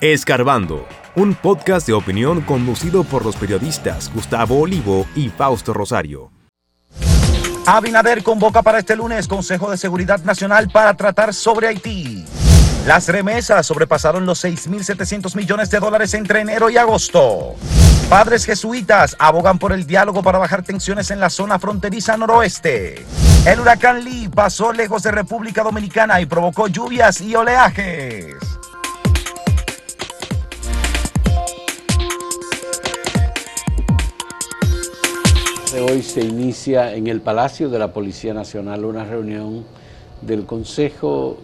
Escarbando, un podcast de opinión conducido por los periodistas Gustavo Olivo y Fausto Rosario. Abinader convoca para este lunes Consejo de Seguridad Nacional para tratar sobre Haití. Las remesas sobrepasaron los 6.700 millones de dólares entre enero y agosto. Padres jesuitas abogan por el diálogo para bajar tensiones en la zona fronteriza noroeste. El huracán Lee pasó lejos de República Dominicana y provocó lluvias y oleajes. Hoy se inicia en el Palacio de la Policía Nacional una reunión del Consejo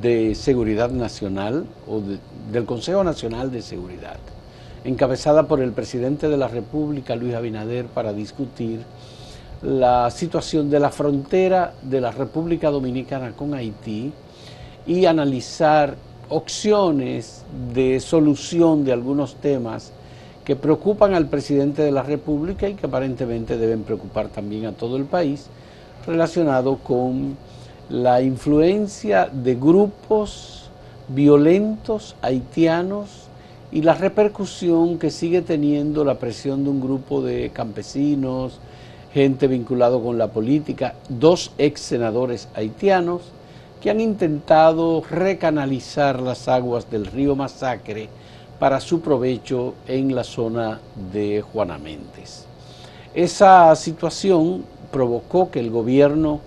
de Seguridad Nacional o del Consejo Nacional de Seguridad, encabezada por el presidente de la República, Luis Abinader, para discutir la situación de la frontera de la República Dominicana con Haití y analizar opciones de solución de algunos temas que preocupan al presidente de la República y que aparentemente deben preocupar también a todo el país, relacionado con la influencia de grupos violentos haitianos y la repercusión que sigue teniendo la presión de un grupo de campesinos, gente vinculado con la política, dos ex senadores haitianos que han intentado recanalizar las aguas del río Masacre para su provecho en la zona de Juana Méndez. Esa situación provocó que el gobierno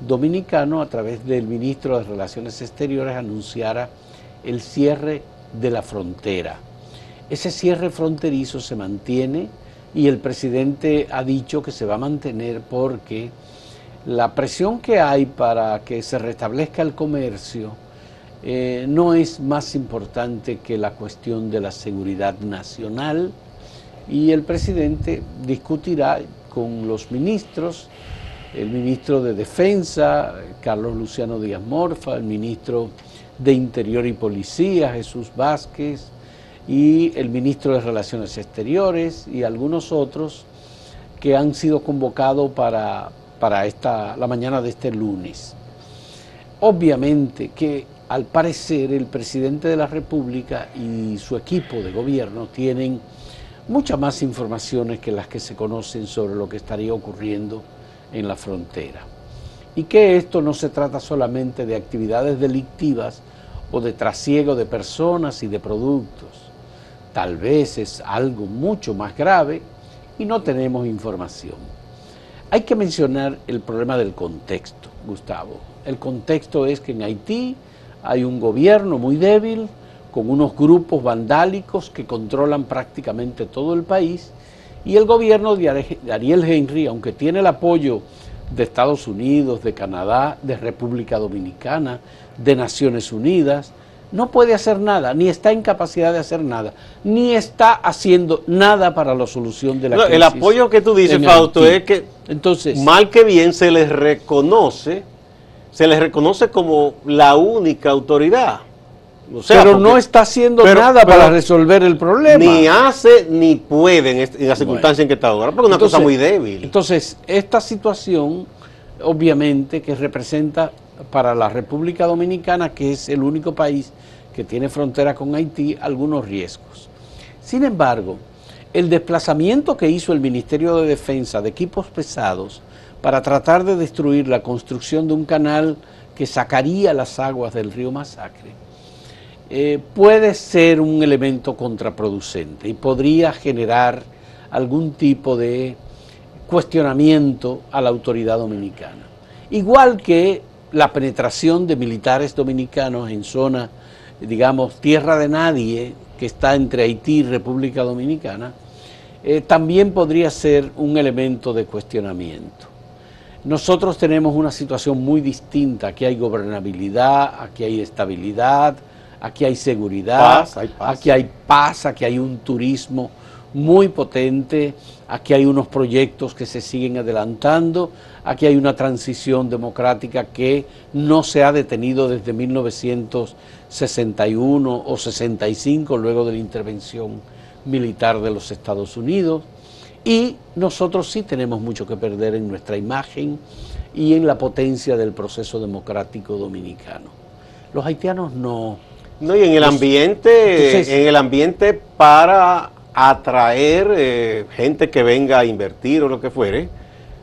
dominicano, a través del ministro de Relaciones Exteriores, anunciara el cierre de la frontera. Ese cierre fronterizo se mantiene y el presidente ha dicho que se va a mantener porque la presión que hay para que se restablezca el comercio eh, no es más importante que la cuestión de la seguridad nacional y el presidente discutirá con los ministros, el ministro de Defensa, Carlos Luciano Díaz Morfa, el ministro de Interior y Policía, Jesús Vázquez, y el ministro de Relaciones Exteriores y algunos otros que han sido convocados para, para esta, la mañana de este lunes. Obviamente que al parecer el presidente de la República y su equipo de gobierno tienen muchas más informaciones que las que se conocen sobre lo que estaría ocurriendo en la frontera. Y que esto no se trata solamente de actividades delictivas o de trasiego de personas y de productos. Tal vez es algo mucho más grave y no tenemos información. Hay que mencionar el problema del contexto, Gustavo. El contexto es que en Haití hay un gobierno muy débil, con unos grupos vandálicos que controlan prácticamente todo el país, y el gobierno de Ariel Henry, aunque tiene el apoyo de Estados Unidos, de Canadá, de República Dominicana, de Naciones Unidas, no puede hacer nada, ni está en capacidad de hacer nada, ni está haciendo nada para la solución de la crisis. El apoyo que tú dices, Fausto, es que Entonces, mal que bien se les reconoce se le reconoce como la única autoridad. pero no está haciendo nada para resolver el problema. Ni hace ni puede en, la circunstancia en que está ahora, porque es una cosa muy débil. Entonces, esta situación, obviamente, que representa para la República Dominicana, que es el único país que tiene frontera con Haití, algunos riesgos. Sin embargo, el desplazamiento que hizo el Ministerio de Defensa de equipos pesados para tratar de destruir la construcción de un canal que sacaría las aguas del río Masacre, eh, puede ser un elemento contraproducente y podría generar algún tipo de cuestionamiento a la autoridad dominicana. Igual que la penetración de militares dominicanos en zona, digamos, tierra de nadie, que está entre Haití y República Dominicana, eh, también podría ser un elemento de cuestionamiento. Nosotros tenemos una situación muy distinta. Aquí hay gobernabilidad, aquí hay estabilidad, aquí hay seguridad, aquí hay paz, aquí hay un turismo muy potente, aquí hay unos proyectos que se siguen adelantando, aquí hay una transición democrática que no se ha detenido desde 1961 o 65, luego de la intervención militar de los Estados Unidos. Y nosotros sí tenemos mucho que perder en nuestra imagen y en la potencia del proceso democrático dominicano. Los haitianos no, No, y en el ambiente, en el ambiente para atraer eh, gente que venga a invertir o lo que fuere,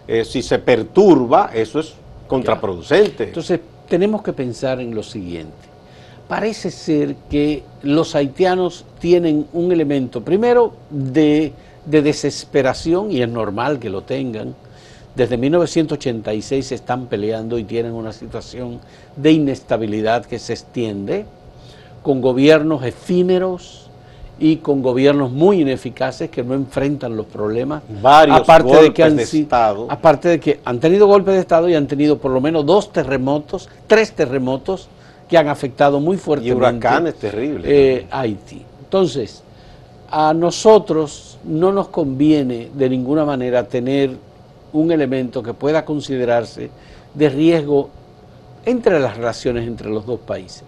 eh, si se perturba, eso es contraproducente. Entonces, tenemos que pensar en lo siguiente. Parece ser que los haitianos tienen un elemento, primero, de, de desesperación, y es normal que lo tengan. Desde 1986 se están peleando y tienen una situación de inestabilidad que se extiende con gobiernos efímeros y con gobiernos muy ineficaces que no enfrentan los problemas. Varios aparte golpes de, que han, Estado. Aparte de que han tenido golpes de Estado y han tenido por lo menos dos terremotos, tres terremotos que han afectado muy fuertemente. Y huracanes terribles. Eh, Haití. Entonces, a nosotros no nos conviene de ninguna manera tener un elemento que pueda considerarse de riesgo entre las relaciones entre los dos países.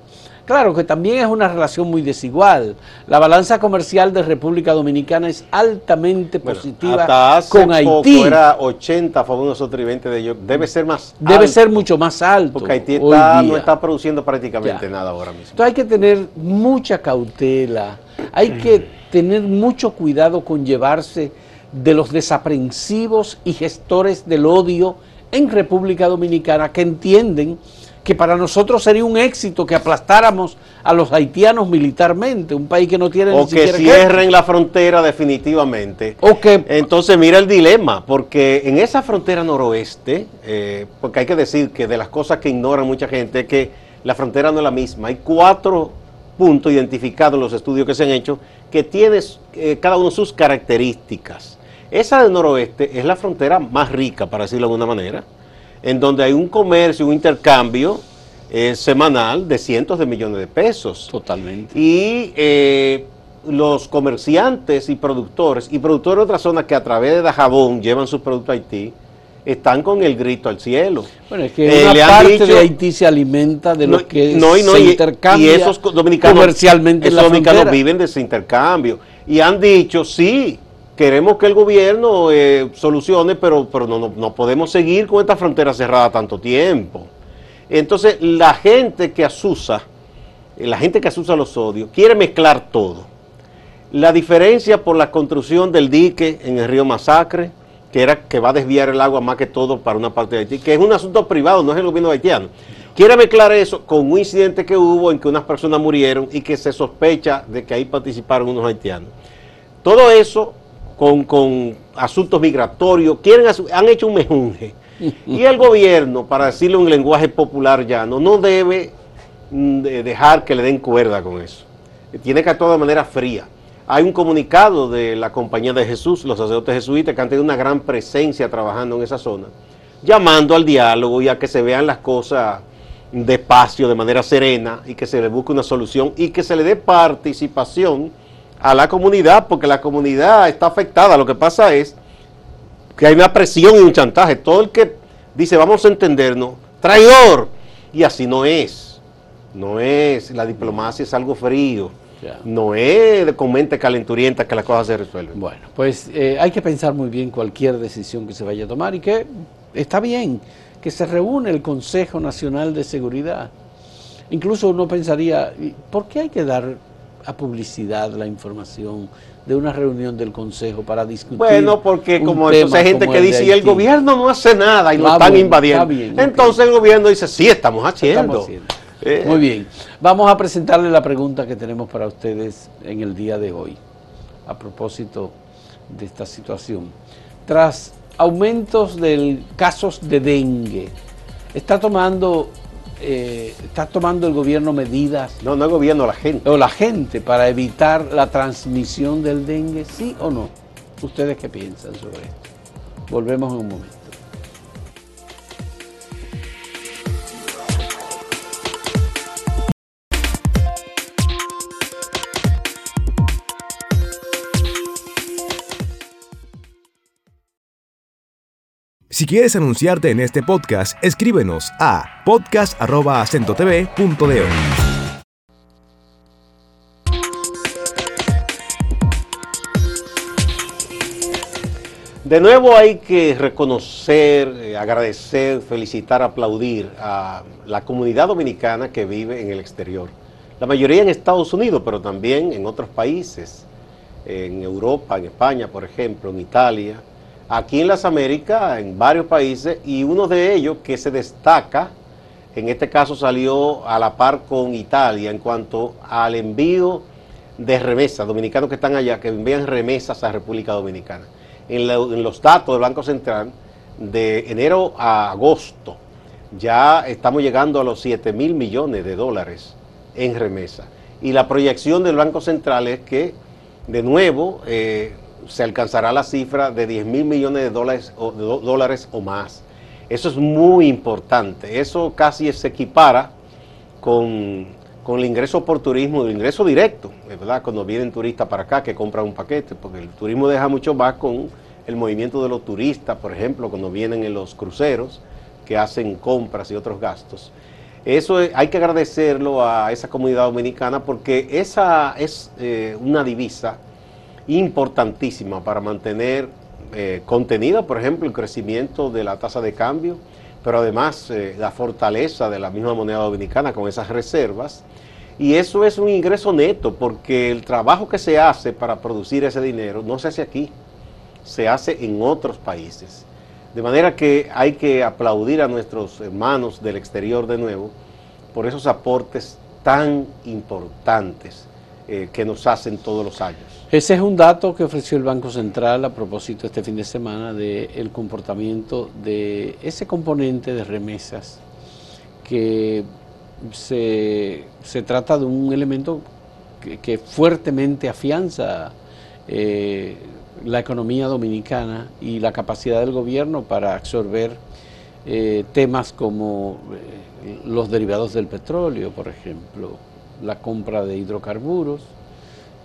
Claro que también es una relación muy desigual. La balanza comercial de República Dominicana es altamente positiva hasta hace con Haití. era 80 a favor de nosotros y 20 de ellos. Debe ser más Debe ser mucho más alto. Porque Haití no está produciendo prácticamente nada ahora mismo. Entonces hay que tener mucha cautela. Hay que tener mucho cuidado con llevarse de los desaprensivos y gestores del odio en República Dominicana que entienden que para nosotros sería un éxito que aplastáramos a los haitianos militarmente, un país que no tiene o que cierren la frontera definitivamente. O que entonces mira el dilema, porque en esa frontera noroeste, eh, porque hay que decir que de las cosas que ignoran mucha gente es que la frontera no es la misma. Hay cuatro puntos identificados en los estudios que se han hecho que tienen eh, cada uno sus características. Esa del noroeste es la frontera más rica, para decirlo de alguna manera en donde hay un comercio, un intercambio eh, semanal de cientos de millones de pesos. Totalmente. Y eh, los comerciantes y productores, y productores de otras zonas que a través de Dajabón llevan sus productos a Haití, están con el grito al cielo. Bueno, es que eh, una parte de Haití se alimenta de lo que no, y no, se intercambia y esos dominicanos, comercialmente esos dominicanos viven de ese intercambio. Y han dicho, sí, queremos que el gobierno eh, solucione, pero, pero no, no, podemos seguir con esta frontera cerrada tanto tiempo. Entonces, la gente que asusa, eh, la gente que asusa los odios, quiere mezclar todo. La diferencia por la construcción del dique en el río Masacre, que era que va a desviar el agua más que todo para una parte de Haití, que es un asunto privado, no es el gobierno haitiano. Quiere mezclar eso con un incidente que hubo en que unas personas murieron y que se sospecha de que ahí participaron unos haitianos. Todo eso con, asuntos migratorios, quieren, han hecho un mejunje. Y el gobierno, para decirlo en lenguaje popular llano, no debe mm, dejar que le den cuerda con eso. Tiene que actuar de manera fría. Hay un comunicado de la Compañía de Jesús, los sacerdotes jesuitas, que han tenido una gran presencia trabajando en esa zona, llamando al diálogo y a que se vean las cosas despacio, de manera serena, y que se le busque una solución y que se le dé participación a la comunidad, porque la comunidad está afectada. Lo que pasa es que hay una presión y un chantaje. Todo el que dice vamos a entendernos, traidor, y así no es. No es, la diplomacia es algo frío. No es con mente calenturienta que las cosas se resuelven. Bueno, pues eh, hay que pensar muy bien cualquier decisión que se vaya a tomar y que está bien que se reúne el Consejo Nacional de Seguridad. Incluso uno pensaría, ¿por qué hay que dar a publicidad la información de una reunión del Consejo para discutir. Bueno, porque como hay gente que dice, y el gobierno no hace nada y lo están invadiendo. entonces el gobierno dice, sí, estamos haciendo. Eh. Muy bien. Vamos a presentarle la pregunta que tenemos para ustedes en el día de hoy, a propósito de esta situación. Tras aumentos de casos de dengue, está tomando eh, está tomando el gobierno medidas. No, no el gobierno, la gente. O la gente para evitar la transmisión del dengue, sí o no. ¿Ustedes qué piensan sobre esto? Volvemos en un momento. Si quieres anunciarte en este podcast, escríbenos a podcast.acentotv.de. De nuevo hay que reconocer, eh, agradecer, felicitar, aplaudir a la comunidad dominicana que vive en el exterior. la mayoría en Estados Unidos, pero también en otros países, en Europa, en España, por ejemplo, en Italia, aquí en las Américas, en varios países, y uno de ellos que se destaca, en este caso salió a la par con Italia en cuanto al envío de remesas, dominicanos que están allá, que envían remesas a República Dominicana. En, los datos del Banco Central, de enero a agosto, ya estamos llegando a los 7 mil millones de dólares en remesa. Y la proyección del Banco Central es que, de nuevo, eh, se alcanzará la cifra de 10 mil millones de dólares, o, dólares o más. Eso es muy importante. Eso casi se equipara con, el ingreso por turismo, el ingreso directo, ¿verdad? Cuando vienen turistas para acá que compran un paquete, porque el turismo deja mucho más con el movimiento de los turistas, por ejemplo, cuando vienen en los cruceros, que hacen compras y otros gastos. Eso hay que agradecerlo a esa comunidad dominicana porque esa es eh, una divisa importantísima para mantener eh, contenida, por ejemplo, el crecimiento de la tasa de cambio, pero además eh, la fortaleza de la misma moneda dominicana con esas reservas. Y eso es un ingreso neto, porque el trabajo que se hace para producir ese dinero no se hace aquí, se hace en otros países. De manera que hay que aplaudir a nuestros hermanos del exterior de nuevo por esos aportes tan importantes eh, que nos hacen todos los años. Ese es un dato que ofreció el Banco Central a propósito este fin de semana del comportamiento de ese componente de remesas que se, trata de un elemento que, fuertemente afianza eh, la economía dominicana y la capacidad del gobierno para absorber eh, temas como los derivados del petróleo, por ejemplo, la compra de hidrocarburos,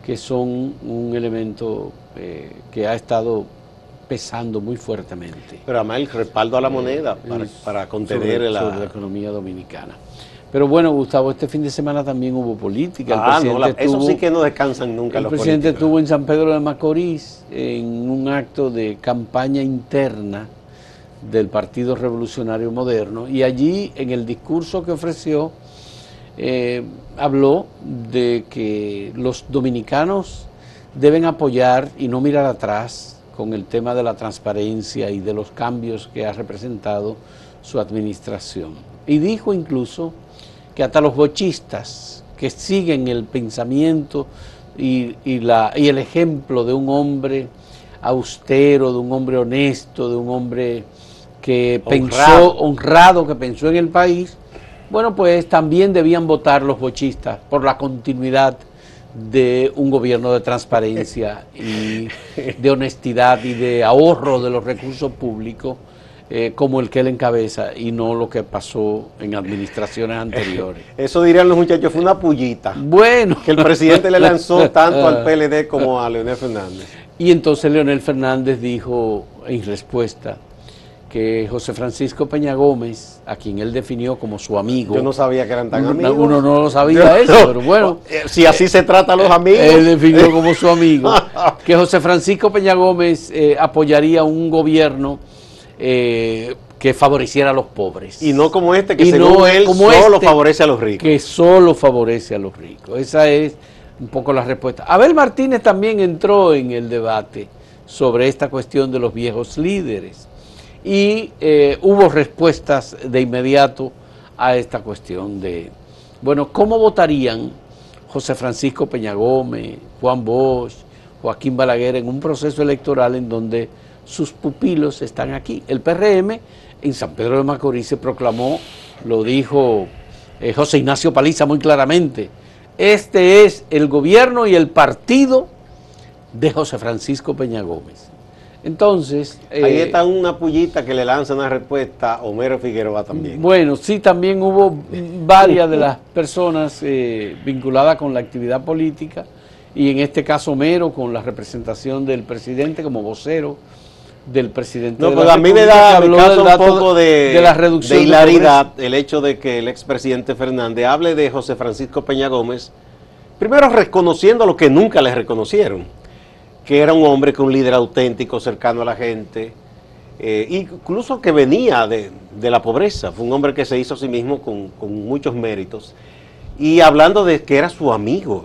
que son un elemento eh, que ha estado pesando muy fuertemente. Pero además el respaldo a la moneda para, contener la... la economía dominicana. Pero bueno, Gustavo, este fin de semana también hubo política. Ah, no, eso sí que no descansan nunca el presidente estuvo en San Pedro de Macorís en un acto de campaña interna del Partido Revolucionario Moderno y allí en el discurso que ofreció eh, habló de que los dominicanos deben apoyar y no mirar atrás con el tema de la transparencia y de los cambios que ha representado su administración. Y dijo incluso que hasta los bochistas que siguen el pensamiento y, la, y el ejemplo de un hombre austero, de un hombre honesto, de un hombre que pensó, honrado, que pensó en el país, bueno, pues también debían votar los bochistas por la continuidad de un gobierno de transparencia y de honestidad y de ahorro de los recursos públicos eh, como el que él encabeza y no lo que pasó en administraciones anteriores. Eso dirían los muchachos, fue una pullita. Bueno. Que el presidente le lanzó tanto al PLD como a Leonel Fernández. Y entonces Leonel Fernández dijo en respuesta que José Francisco Peña Gómez, a quien él definió como su amigo. Yo no sabía que eran tan amigos. Uno no lo sabía eso, pero bueno. Eh, si así se trata a los amigos. Él definió como su amigo. que José Francisco Peña Gómez eh, apoyaría un gobierno eh, que favoreciera a los pobres. Y no como este, que según él solo este, favorece a los ricos. Que solo favorece a los ricos. Esa es un poco la respuesta. Abel Martínez también entró en el debate sobre esta cuestión de los viejos líderes. Y eh, hubo respuestas de inmediato a esta cuestión de, bueno, ¿cómo votarían José Francisco Peña Gómez, Juan Bosch, Joaquín Balaguer en un proceso electoral en donde sus pupilos están aquí. El PRM en San Pedro de Macorís se proclamó, lo dijo eh, José Ignacio Paliza muy claramente, este es el gobierno y el partido de José Francisco Peña Gómez. Entonces... Ahí eh, está una pullita que le lanza una respuesta a Homero Figueroa también. Bueno, sí, también hubo varias de las personas eh, vinculadas con la actividad política y en este caso Homero con la representación del presidente como vocero del presidente. No, pero a mí me da un poco de, la reducción de hilaridad el hecho de que el expresidente Fernández hable de José Francisco Peña Gómez, primero reconociendo lo que nunca le reconocieron, que era un hombre con un líder auténtico, cercano a la gente, eh, incluso que venía de, la pobreza, fue un hombre que se hizo a sí mismo con, con muchos méritos y hablando de que era su amigo.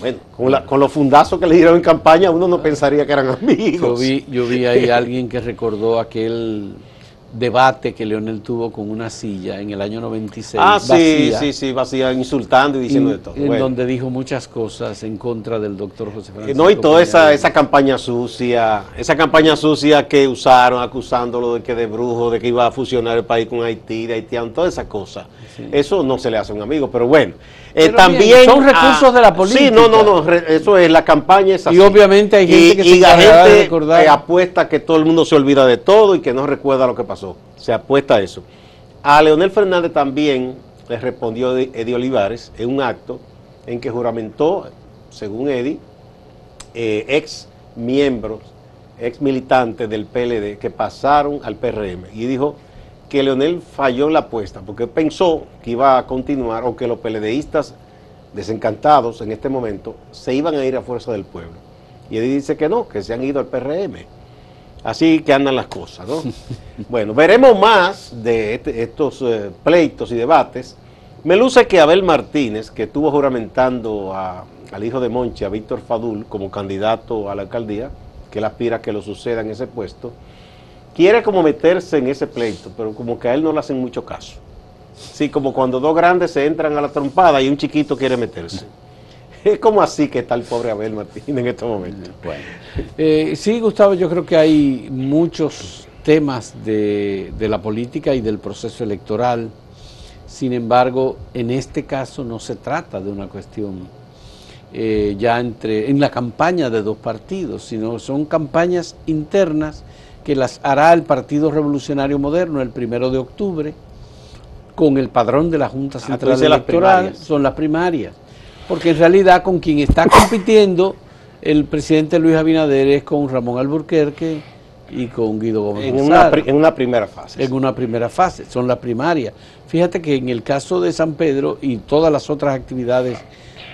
Bueno, con, la- con los fundazos que le dieron en campaña, uno no pensaría que eran Yo amigos. vi, yo vi ahí a alguien que recordó aquel debate que Leonel tuvo con una silla en el año 96. Ah, sí, vacía, sí, sí, vacía, insultando y diciendo de todo. en Bueno. donde dijo muchas cosas en contra del doctor José Eh, Francisco. No, y toda esa, esa campaña sucia, esa campaña sucia que usaron acusándolo de que de brujo, de que iba a fusionar el país con Haití, de haitiano, toda esa cosa. Eso no se le hace a un amigo, pero bueno. Eh, también son recursos de la Sí, política. no, no, no, re- eso es, la campaña es Y así. obviamente hay gente Y- que se y la de gente recordar. eh, apuesta que todo el mundo se olvida de todo y que no recuerda lo que pasó. Se apuesta a eso. A Leonel Fernández también le respondió Eddie Olivares en un acto en que juramentó, según Eddie, eh, ex miembros, ex militantes del PLD que pasaron al PRM y dijo que Leonel falló la apuesta porque pensó que iba a continuar o que los PLDistas desencantados en este momento se iban a ir a fuerza del pueblo. Y Eddie dice que no, que se han ido al PRM. Así que andan las cosas, ¿no? bueno, veremos más de este- estos eh, pleitos y debates. Me luce que Abel Martínez, que estuvo juramentando a- al hijo de Monchi, a Víctor Fadul, como candidato a la alcaldía, que él aspira a que lo suceda en ese puesto, quiere como meterse en ese pleito, pero como que a él no le hacen mucho caso. Sí, como cuando dos grandes se entran a la trompada y un chiquito quiere meterse. Es como así que está el pobre Abel Martínez en este momento. Bueno. Eh, sí, Gustavo, yo creo que hay muchos temas de, de la política y del proceso electoral. Sin embargo, en este caso no se trata de una cuestión eh, ya entre en la campaña de dos partidos, sino son campañas internas que las hará el Partido Revolucionario Moderno el primero de octubre con el padrón de la Junta tú Central Electoral, son las primarias. Porque en realidad con quien está compitiendo el presidente Luis Abinader es con Ramón Alburquerque y con Guido Gómez En una, en primera fase. en una primera fase, son las primarias. Fíjate que en el caso de San Pedro y todas las otras actividades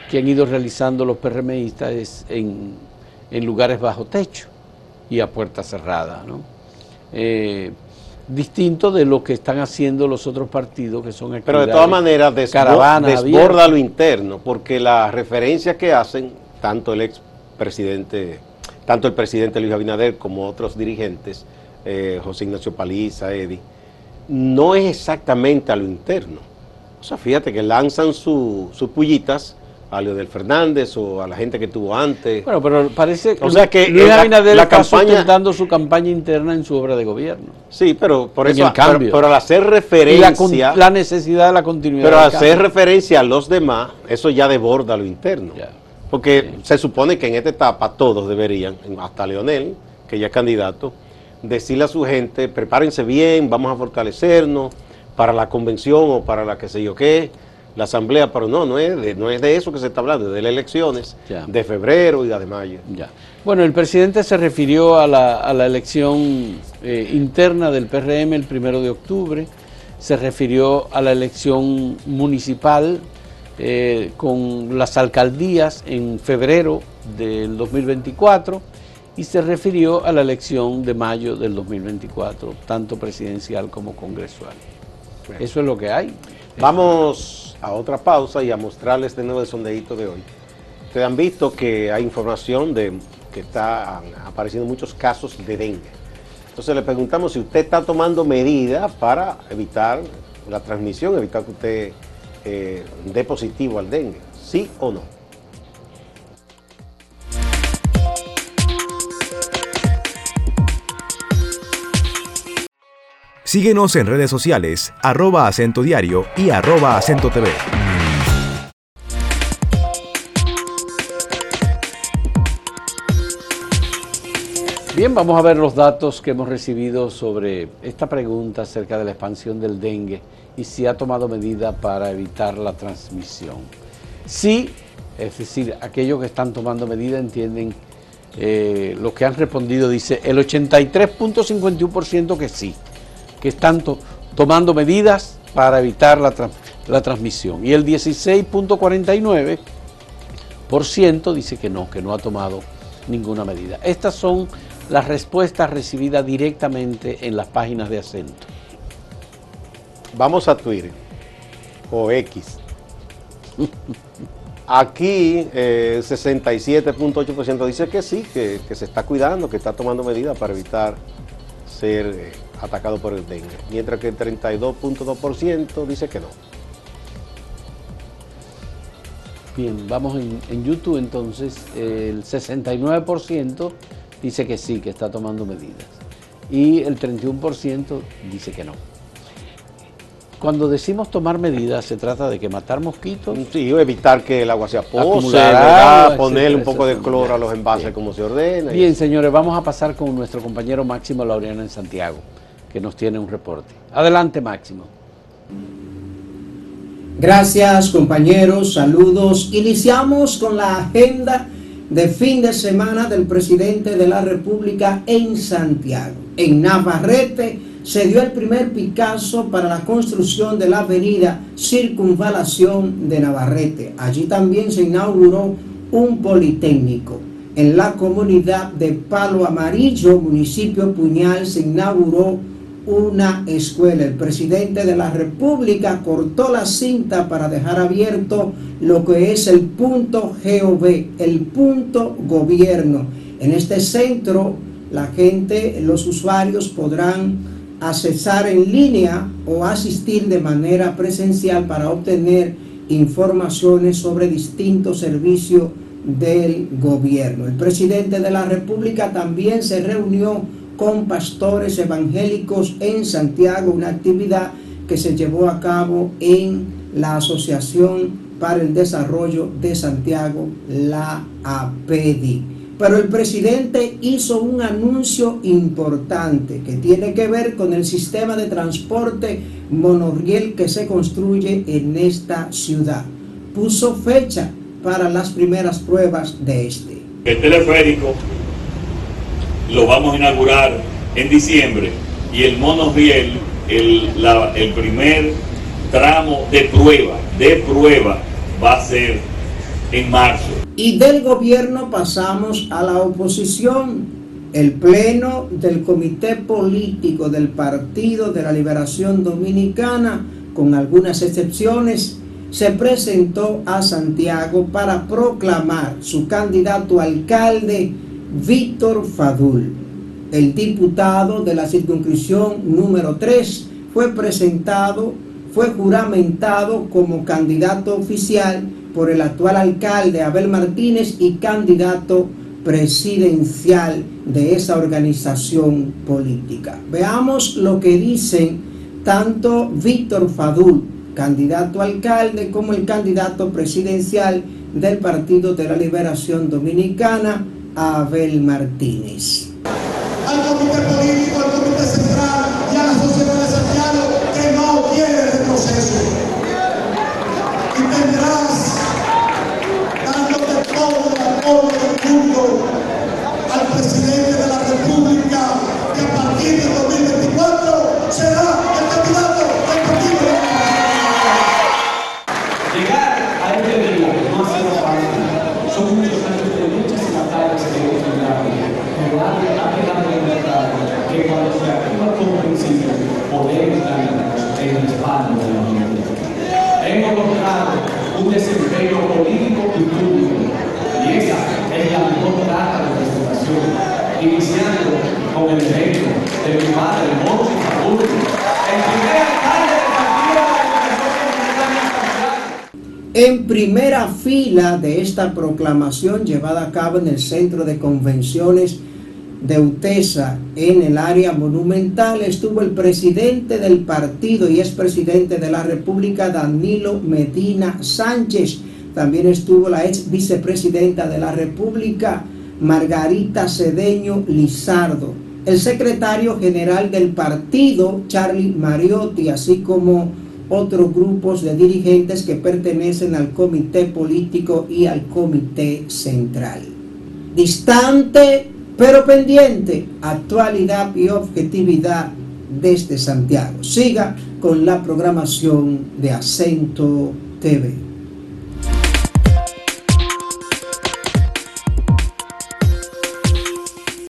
que han ido realizando los PRMistas es en, en lugares bajo techo y a puerta cerrada, ¿no? Eh, distinto de lo que están haciendo los otros partidos que son Pero de todas maneras desborda abierta. lo interno, porque las referencias que hacen, tanto el ex presidente, tanto el presidente Luis Abinader como otros dirigentes, eh, José Ignacio Paliza, Eddie, no es exactamente a lo interno. O sea, fíjate que lanzan su- sus pullitas a Leonel Fernández o a la gente que tuvo antes. Bueno, pero parece que, O sea que, Luis la- Abinader la está campaña- sustentando su campaña interna en su obra de gobierno. sí, pero por en eso, el cambio. pero, pero al hacer la, referencia... la necesidad de la continuidad. Pero del hacer referencia a los demás, eso ya desborda lo interno. Ya. Porque se supone que en esta etapa todos deberían, hasta Leonel, que ya es candidato, decirle a su gente, prepárense bien, vamos a fortalecernos para la convención o para la que sé yo qué, la asamblea, pero no, no es de, no es de eso que se está hablando, es de las elecciones Ya. de febrero y la de mayo. Ya. Bueno, el presidente se refirió a la, a la elección eh, interna del PRM el primero de octubre, se refirió a la elección municipal eh, con las alcaldías en febrero del 2024 y se refirió a la elección de mayo del 2024, tanto presidencial como congresual. Eso es lo que hay. Vamos a otra pausa y a mostrarles de nuevo el sondeíto de hoy. Ustedes han visto que hay información de que están apareciendo muchos casos de dengue. Entonces le preguntamos si usted está tomando medidas para evitar la transmisión, evitar que usted eh, dé positivo al dengue. ¿Sí o no? Síguenos en redes sociales, arroba acento diario y arroba acento TV. Bien, vamos a ver los datos que hemos recibido sobre esta pregunta acerca de la expansión del dengue y si ha tomado medida para evitar la transmisión. Sí, es decir, aquellos que están tomando medida entienden eh, lo que han respondido, dice el 83.51% que sí, que están to- tomando medidas para evitar la, la transmisión y el 16.49% dice que no, que no ha tomado ninguna medida. Estas son las respuestas recibidas directamente en las páginas de acento. Vamos a Twitter o X. Aquí, eh, 67.8% dice que sí, que, que, se está cuidando, que está tomando medidas para evitar ser eh, atacado por el dengue, mientras que el 32.2% dice que no. Bien, vamos en, en, YouTube entonces, el 69% dice que sí, que está tomando medidas, y el 31% dice que no. Cuando decimos tomar medidas, se trata de que matar mosquitos. Sí, o evitar que el agua se apose, ponerle un poco de cloro a los envases como se ordena. Bien, señores, vamos a pasar con nuestro compañero Máximo Laureano en Santiago, que nos tiene un reporte. Adelante, Máximo. Gracias, compañeros. Saludos. Iniciamos con la agenda de fin de semana del presidente de la República en Santiago. En Navarrete se dio el primer Picasso para la construcción de la avenida Circunvalación de Navarrete. Allí también se inauguró un politécnico. En la comunidad de Palo Amarillo, municipio Puñal, se inauguró una escuela. El presidente de la República cortó la cinta para dejar abierto lo que es el punto GOV, el punto gobierno. En este centro, la gente, los usuarios podrán accesar en línea o asistir de manera presencial para obtener informaciones sobre distintos servicios del gobierno. El presidente de la República también se reunió con pastores evangélicos en Santiago, una actividad que se llevó a cabo en la Asociación para el Desarrollo de Santiago, la APEDI. Pero el presidente hizo un anuncio importante que tiene que ver con el sistema de transporte monorriel que se construye en esta ciudad. Puso fecha para las primeras pruebas de este. El teleférico lo vamos a inaugurar en diciembre y el monorriel, el, el primer tramo de prueba, de prueba, va a ser en marzo. Y del gobierno pasamos a la oposición. El pleno del Comité Político del Partido de la Liberación Dominicana, con algunas excepciones, se presentó a Santiago para proclamar su candidato alcalde, Víctor Fadul. El diputado de la circunscripción número 3 fue presentado, fue juramentado como candidato oficial por el actual alcalde Abel Martínez y candidato presidencial de esa organización política. Veamos lo que dicen tanto Víctor Fadul, candidato alcalde, como el candidato presidencial del Partido de la Liberación Dominicana, Abel Martínez. Al comité político, de esta proclamación llevada a cabo en el Centro de Convenciones de UTESA en el área monumental estuvo el presidente del partido y expresidente de la República, Danilo Medina Sánchez, también estuvo la ex vicepresidenta de la República, Margarita Cedeño Lizardo, el secretario general del partido, Charlie Mariotti, así como otros grupos de dirigentes que pertenecen al comité político y al comité central. Distante pero pendiente, actualidad y objetividad desde Santiago. Siga con la programación de Acento TV.